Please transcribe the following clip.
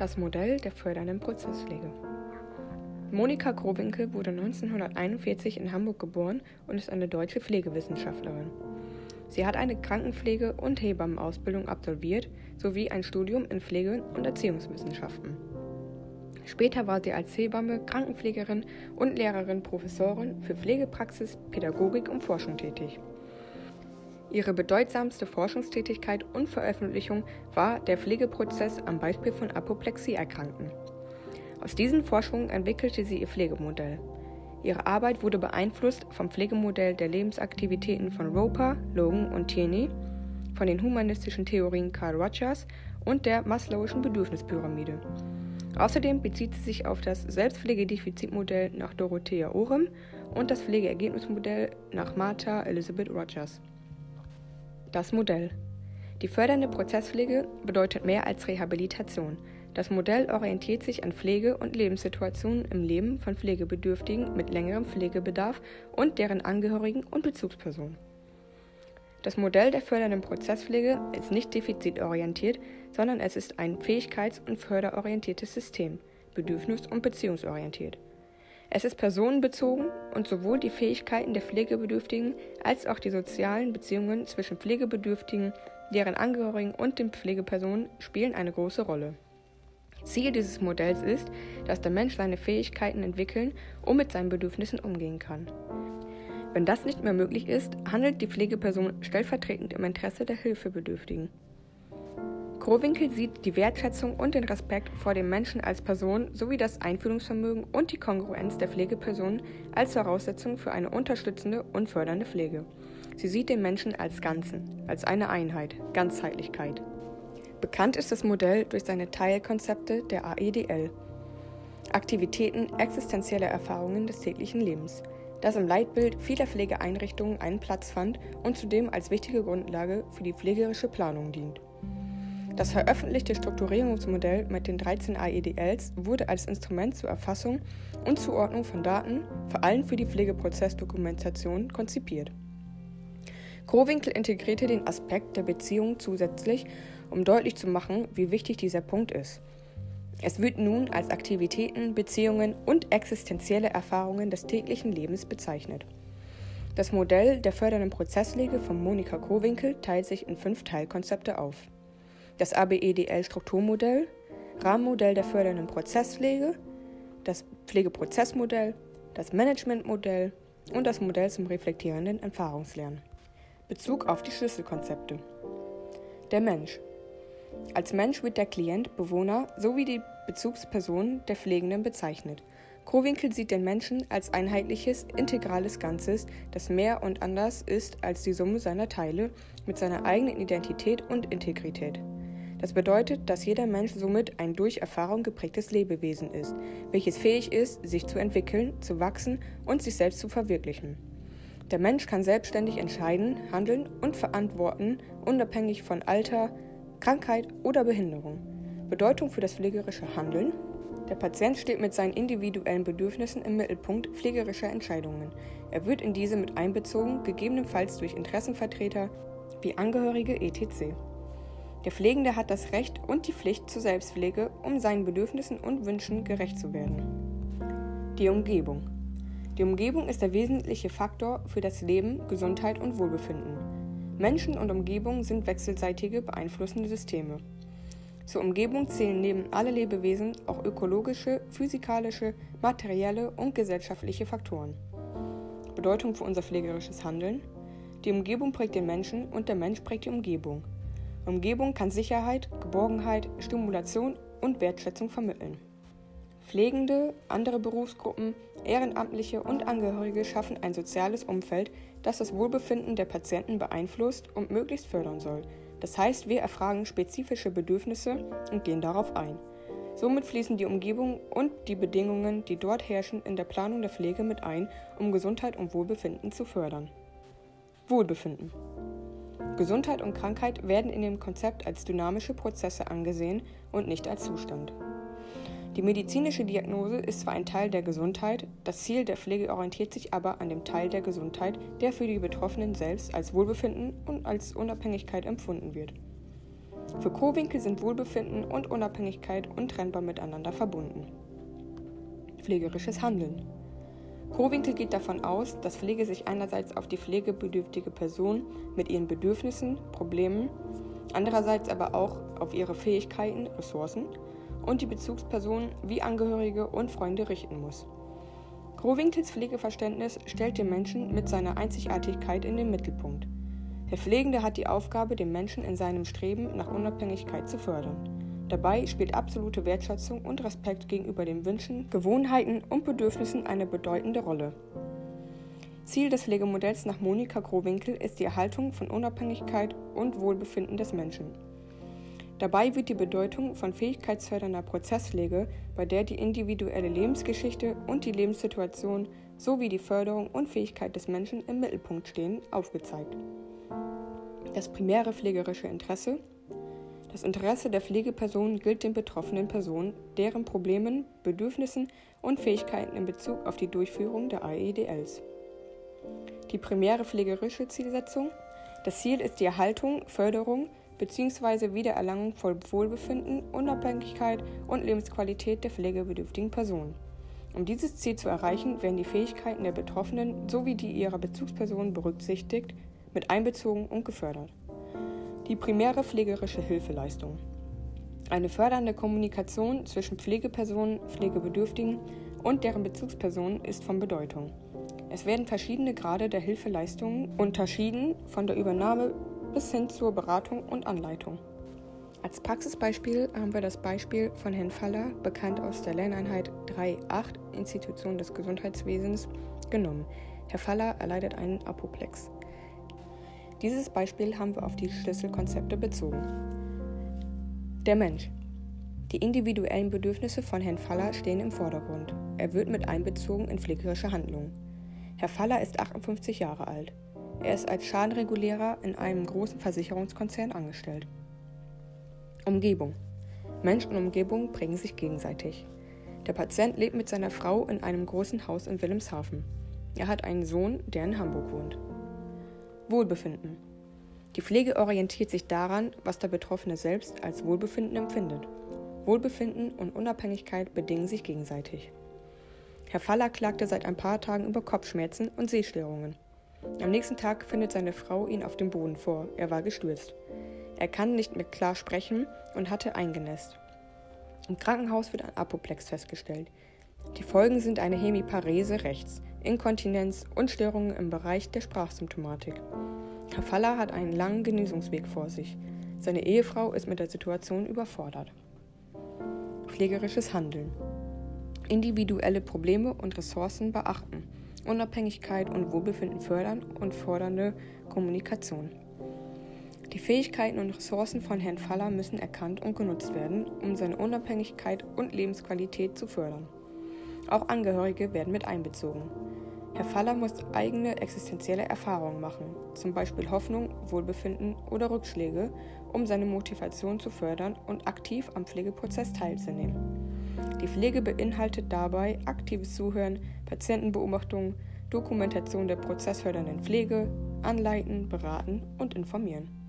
Das Modell der fördernden Prozesspflege. Monika Growinkel wurde 1941 in Hamburg geboren und ist eine deutsche Pflegewissenschaftlerin. Sie hat eine Krankenpflege- und Hebammenausbildung absolviert sowie ein Studium in Pflege- und Erziehungswissenschaften. Später war sie als Hebamme, Krankenpflegerin und Lehrerin Professorin für Pflegepraxis, Pädagogik und Forschung tätig. Ihre bedeutsamste Forschungstätigkeit und Veröffentlichung war der Pflegeprozess am Beispiel von Apoplexie-Erkrankten. Aus diesen Forschungen entwickelte sie ihr Pflegemodell. Ihre Arbeit wurde beeinflusst vom Pflegemodell der Lebensaktivitäten von Roper, Logan und Tierney, von den humanistischen Theorien Carl Rogers und der Maslow'schen Bedürfnispyramide. Außerdem bezieht sie sich auf das Selbstpflegedefizitmodell nach Dorothea Orem und das Pflegeergebnismodell nach Martha Elizabeth Rogers. Das Modell. Die fördernde Prozesspflege bedeutet mehr als Rehabilitation. Das Modell orientiert sich an Pflege- und Lebenssituationen im Leben von Pflegebedürftigen mit längerem Pflegebedarf und deren Angehörigen und Bezugspersonen. Das Modell der fördernden Prozesspflege ist nicht defizitorientiert, sondern es ist ein fähigkeits- und förderorientiertes System, bedürfnis- und beziehungsorientiert. Es ist personenbezogen und sowohl die Fähigkeiten der Pflegebedürftigen als auch die sozialen Beziehungen zwischen Pflegebedürftigen, deren Angehörigen und den Pflegepersonen spielen eine große Rolle. Ziel dieses Modells ist, dass der Mensch seine Fähigkeiten entwickeln und mit seinen Bedürfnissen umgehen kann. Wenn das nicht mehr möglich ist, handelt die Pflegeperson stellvertretend im Interesse der Hilfebedürftigen. Krowinkel sieht die Wertschätzung und den Respekt vor dem Menschen als Person sowie das Einfühlungsvermögen und die Kongruenz der Pflegeperson als Voraussetzung für eine unterstützende und fördernde Pflege. Sie sieht den Menschen als Ganzen, als eine Einheit, Ganzheitlichkeit. Bekannt ist das Modell durch seine Teilkonzepte der AEDL. Aktivitäten existenzielle Erfahrungen des täglichen Lebens, das im Leitbild vieler Pflegeeinrichtungen einen Platz fand und zudem als wichtige Grundlage für die pflegerische Planung dient. Das veröffentlichte Strukturierungsmodell mit den 13 AEDLs wurde als Instrument zur Erfassung und Zuordnung von Daten, vor allem für die Pflegeprozessdokumentation, konzipiert. Krowinkel integrierte den Aspekt der Beziehung zusätzlich, um deutlich zu machen, wie wichtig dieser Punkt ist. Es wird nun als Aktivitäten, Beziehungen und existenzielle Erfahrungen des täglichen Lebens bezeichnet. Das Modell der fördernden Prozesspflege von Monika Krowinkel teilt sich in fünf Teilkonzepte auf das ABEDL-Strukturmodell, Rahmenmodell der fördernden Prozesspflege, das Pflegeprozessmodell, das Managementmodell und das Modell zum reflektierenden Erfahrungslernen. Bezug auf die Schlüsselkonzepte. Der Mensch. Als Mensch wird der Klient, Bewohner sowie die Bezugsperson der Pflegenden bezeichnet. Krowinkel sieht den Menschen als einheitliches, integrales Ganzes, das mehr und anders ist als die Summe seiner Teile mit seiner eigenen Identität und Integrität. Das bedeutet, dass jeder Mensch somit ein durch Erfahrung geprägtes Lebewesen ist, welches fähig ist, sich zu entwickeln, zu wachsen und sich selbst zu verwirklichen. Der Mensch kann selbstständig entscheiden, handeln und verantworten, unabhängig von Alter, Krankheit oder Behinderung. Bedeutung für das pflegerische Handeln. Der Patient steht mit seinen individuellen Bedürfnissen im Mittelpunkt pflegerischer Entscheidungen. Er wird in diese mit einbezogen, gegebenenfalls durch Interessenvertreter wie Angehörige etc. Der Pflegende hat das Recht und die Pflicht zur Selbstpflege, um seinen Bedürfnissen und Wünschen gerecht zu werden. Die Umgebung. Die Umgebung ist der wesentliche Faktor für das Leben, Gesundheit und Wohlbefinden. Menschen und Umgebung sind wechselseitige beeinflussende Systeme. Zur Umgebung zählen neben alle Lebewesen auch ökologische, physikalische, materielle und gesellschaftliche Faktoren. Bedeutung für unser pflegerisches Handeln. Die Umgebung prägt den Menschen und der Mensch prägt die Umgebung. Umgebung kann Sicherheit, Geborgenheit, Stimulation und Wertschätzung vermitteln. Pflegende, andere Berufsgruppen, Ehrenamtliche und Angehörige schaffen ein soziales Umfeld, das das Wohlbefinden der Patienten beeinflusst und möglichst fördern soll. Das heißt, wir erfragen spezifische Bedürfnisse und gehen darauf ein. Somit fließen die Umgebung und die Bedingungen, die dort herrschen, in der Planung der Pflege mit ein, um Gesundheit und Wohlbefinden zu fördern. Wohlbefinden. Gesundheit und Krankheit werden in dem Konzept als dynamische Prozesse angesehen und nicht als Zustand. Die medizinische Diagnose ist zwar ein Teil der Gesundheit, das Ziel der Pflege orientiert sich aber an dem Teil der Gesundheit, der für die Betroffenen selbst als Wohlbefinden und als Unabhängigkeit empfunden wird. Für Kowinkel sind Wohlbefinden und Unabhängigkeit untrennbar miteinander verbunden. Pflegerisches Handeln. Kowinkel geht davon aus, dass Pflege sich einerseits auf die pflegebedürftige Person mit ihren Bedürfnissen, Problemen, andererseits aber auch auf ihre Fähigkeiten, Ressourcen und die Bezugsperson wie Angehörige und Freunde richten muss. Krowinkels Pflegeverständnis stellt den Menschen mit seiner Einzigartigkeit in den Mittelpunkt. Der Pflegende hat die Aufgabe, den Menschen in seinem Streben nach Unabhängigkeit zu fördern. Dabei spielt absolute Wertschätzung und Respekt gegenüber den Wünschen, Gewohnheiten und Bedürfnissen eine bedeutende Rolle. Ziel des Pflegemodells nach Monika Growinkel ist die Erhaltung von Unabhängigkeit und Wohlbefinden des Menschen. Dabei wird die Bedeutung von fähigkeitsfördernder Prozesspflege, bei der die individuelle Lebensgeschichte und die Lebenssituation sowie die Förderung und Fähigkeit des Menschen im Mittelpunkt stehen, aufgezeigt. Das primäre pflegerische Interesse. Das Interesse der Pflegeperson gilt den betroffenen Personen, deren Problemen, Bedürfnissen und Fähigkeiten in Bezug auf die Durchführung der AEDLs. Die primäre pflegerische Zielsetzung. Das Ziel ist die Erhaltung, Förderung, bzw. Wiedererlangung von Wohlbefinden, Unabhängigkeit und Lebensqualität der pflegebedürftigen Personen. Um dieses Ziel zu erreichen, werden die Fähigkeiten der Betroffenen sowie die ihrer Bezugspersonen berücksichtigt, mit einbezogen und gefördert. Die primäre pflegerische Hilfeleistung. Eine fördernde Kommunikation zwischen Pflegepersonen, Pflegebedürftigen und deren Bezugspersonen ist von Bedeutung. Es werden verschiedene Grade der Hilfeleistungen unterschieden, von der Übernahme bis hin zur Beratung und Anleitung. Als Praxisbeispiel haben wir das Beispiel von Herrn Faller, bekannt aus der Lerneinheit 3.8 Institution des Gesundheitswesens, genommen. Herr Faller erleidet einen Apoplex. Dieses Beispiel haben wir auf die Schlüsselkonzepte bezogen. Der Mensch. Die individuellen Bedürfnisse von Herrn Faller stehen im Vordergrund. Er wird mit einbezogen in pflegerische Handlungen. Herr Faller ist 58 Jahre alt. Er ist als Schadenregulierer in einem großen Versicherungskonzern angestellt. Umgebung. Mensch und Umgebung prägen sich gegenseitig. Der Patient lebt mit seiner Frau in einem großen Haus in Wilhelmshaven. Er hat einen Sohn, der in Hamburg wohnt. Wohlbefinden. Die Pflege orientiert sich daran, was der Betroffene selbst als Wohlbefinden empfindet. Wohlbefinden und Unabhängigkeit bedingen sich gegenseitig. Herr Faller klagte seit ein paar Tagen über Kopfschmerzen und Sehstörungen. Am nächsten Tag findet seine Frau ihn auf dem Boden vor. Er war gestürzt. Er kann nicht mehr klar sprechen und hatte eingenässt. Im Krankenhaus wird ein Apoplex festgestellt. Die Folgen sind eine Hemiparese rechts, Inkontinenz und Störungen im Bereich der Sprachsymptomatik. Herr Faller hat einen langen Genesungsweg vor sich. Seine Ehefrau ist mit der Situation überfordert. Pflegerisches Handeln. Individuelle Probleme und Ressourcen beachten Unabhängigkeit und Wohlbefinden fördern und fordernde Kommunikation. Die Fähigkeiten und Ressourcen von Herrn Faller müssen erkannt und genutzt werden, um seine Unabhängigkeit und Lebensqualität zu fördern. Auch Angehörige werden mit einbezogen. Herr Faller muss eigene existenzielle Erfahrungen machen, zum Beispiel Hoffnung, Wohlbefinden oder Rückschläge, um seine Motivation zu fördern und aktiv am Pflegeprozess teilzunehmen. Die Pflege beinhaltet dabei aktives Zuhören, Patientenbeobachtung, Dokumentation der prozessfördernden Pflege, Anleiten, Beraten und Informieren.